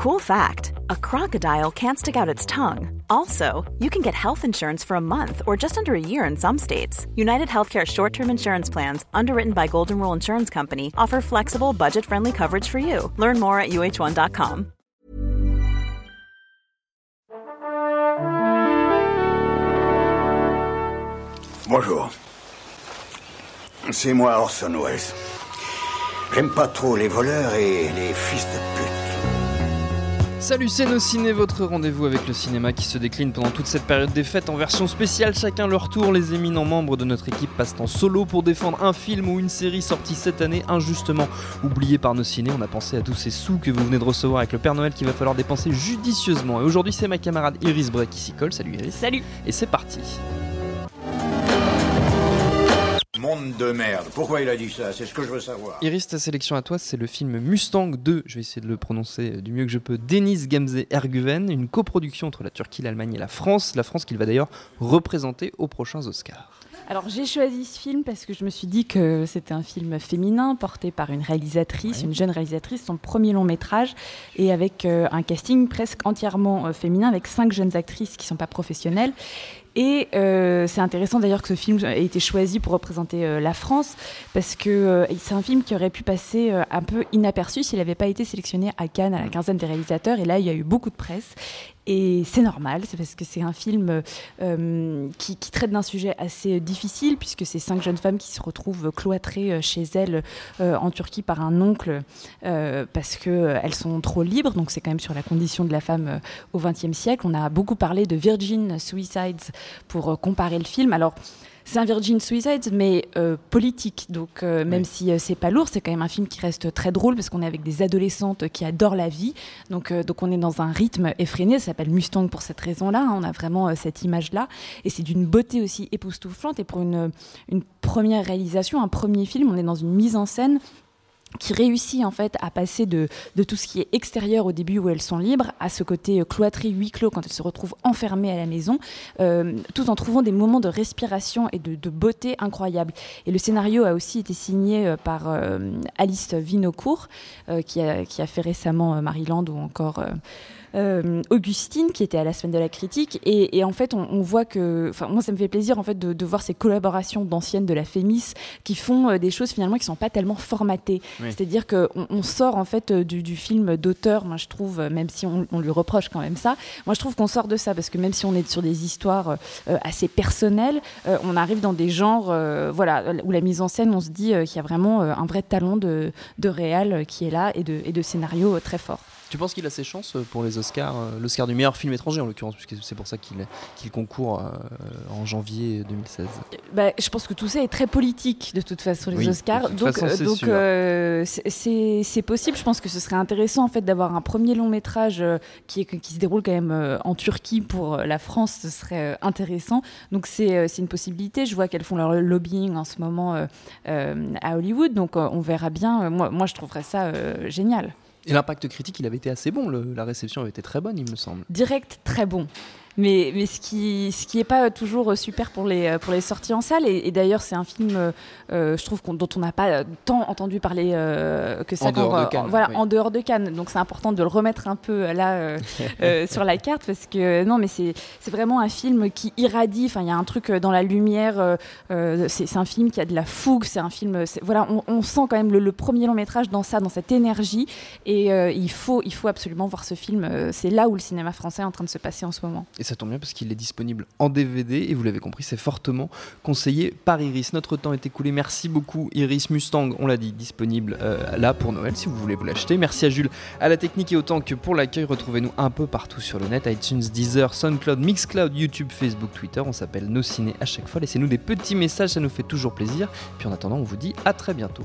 Cool fact a crocodile can't stick out its tongue. Also, you can get health insurance for a month or just under a year in some states. United Healthcare short term insurance plans, underwritten by Golden Rule Insurance Company, offer flexible, budget friendly coverage for you. Learn more at uh1.com. Bonjour. C'est moi Orson Welles. J'aime pas trop les voleurs et les fils de pute. Salut c'est nos ciné, votre rendez-vous avec le cinéma qui se décline pendant toute cette période des fêtes en version spéciale, chacun leur tour, les éminents membres de notre équipe passent en solo pour défendre un film ou une série sortie cette année injustement oublié par nos ciné, on a pensé à tous ces sous que vous venez de recevoir avec le Père Noël qu'il va falloir dépenser judicieusement. Et aujourd'hui c'est ma camarade Iris Bray qui s'y colle, salut Iris. Salut. Et c'est parti Monde de merde. Pourquoi il a dit ça? C'est ce que je veux savoir. Iris, ta sélection à toi, c'est le film Mustang 2, je vais essayer de le prononcer du mieux que je peux, Denis Gamze Erguven, une coproduction entre la Turquie, l'Allemagne et la France, la France qu'il va d'ailleurs représenter aux prochains Oscars. Alors j'ai choisi ce film parce que je me suis dit que c'était un film féminin porté par une réalisatrice, Ouais. une jeune réalisatrice, son premier long métrage et avec euh, un casting presque entièrement euh, féminin avec cinq jeunes actrices qui sont pas professionnelles. Et euh, c'est intéressant d'ailleurs que ce film ait été choisi pour représenter euh, la France parce que euh, c'est un film qui aurait pu passer un peu inaperçu s'il n'avait pas été sélectionné à Cannes à la quinzaine des réalisateurs. Et là, il y a eu beaucoup de presse. Et c'est normal, c'est parce que c'est un film qui, traite d'un sujet assez difficile, puisque c'est cinq jeunes femmes qui se retrouvent cloîtrées chez elles en Turquie par un oncle, parce qu'elles sont trop libres. Donc c'est quand même sur la condition de la femme au XXe siècle. On a beaucoup parlé de Virgin Suicides pour euh, comparer le film. Alors, c'est un Virgin Suicide, mais euh, politique. Donc, euh, même Oui. si euh, c'est pas lourd, c'est quand même un film qui reste très drôle parce qu'on est avec des adolescentes qui adorent la vie. Donc, donc on est dans un rythme effréné. Ça s'appelle Mustang pour cette raison-là. hein. On a vraiment cette image-là. Et c'est d'une beauté aussi époustouflante. Et pour une, une première réalisation, un premier film, on est dans une mise en scène qui réussit en fait à passer de, tout ce qui est extérieur au début où elles sont libres à ce côté euh, cloîtré, huis clos quand elles se retrouvent enfermées à la maison, euh, tout en trouvant des moments de respiration et de, beauté incroyables. Et le scénario a aussi été signé euh, par Alice Vinocourt, qui, a, qui a fait récemment Maryland ou encore... euh, Augustine qui était à la semaine de la critique et, et en fait on, on voit que enfin moi ça me fait plaisir en fait de, de voir ces collaborations d'anciennes de la Fémis qui font euh, des choses finalement qui sont pas tellement formatées Oui. c'est-à-dire qu'on on sort en fait euh, du, du film d'auteur moi je trouve même si on, on lui reproche quand même ça moi je trouve qu'on sort de ça parce que même si on est sur des histoires euh, assez personnelles euh, on arrive dans des genres voilà où la mise en scène on se dit qu'il y a vraiment un vrai talent de, de réal qui est là et de, et de scénario très fort Tu penses qu'il a ses chances euh, pour les Oscars, euh, l'Oscar du meilleur film étranger en l'occurrence, puisque c'est pour ça qu'il concourt euh, en janvier 2016 Bah, je pense que tout ça est très politique de toute façon les Oui, Oscars. donc c'est euh, possible. Je pense que ce serait intéressant en fait d'avoir un premier long métrage qui, se déroule quand même en Turquie pour la France. Ce serait intéressant. Donc c'est une possibilité. Je vois qu'elles font leur lobbying en ce moment euh, euh, à Hollywood. Donc on verra bien. Moi, moi je trouverais ça génial. Et l'impact critique, il avait été assez bon, la réception avait été très bonne, il me semble. direct très bon. Mais, mais ce qui ce qui est pas toujours super pour les pour les sorties en salle et, et d'ailleurs c'est un film euh, euh, je trouve dont on n'a pas tant entendu parler euh, que ça En dehors de Cannes, voilà oui. en dehors de Cannes. Donc c'est important de le remettre un peu là sur la carte parce que non mais c'est c'est vraiment un film qui irradie. Enfin il y a un truc dans la lumière c'est un film qui a de la fougue c'est un film voilà on, on sent quand même le, le premier long métrage dans ça dans cette énergie. Et il faut il faut absolument voir ce film c'est là où le cinéma français est en train de se passer en ce moment. Et ça tombe bien parce qu'il est disponible en DVD et vous l'avez compris, c'est fortement conseillé par Iris. Notre temps est écoulé. Merci beaucoup Iris Mustang, on l'a dit, disponible euh, là pour Noël si vous voulez vous l'acheter. Merci à Jules, à la technique et autant que pour l'accueil. Retrouvez-nous un peu partout sur le net, iTunes, Deezer, SoundCloud, Mixcloud, YouTube, Facebook, Twitter. On s'appelle Nos Ciné à chaque fois. Laissez-nous des petits messages, ça nous fait toujours plaisir. Puis en attendant, on vous dit à très bientôt.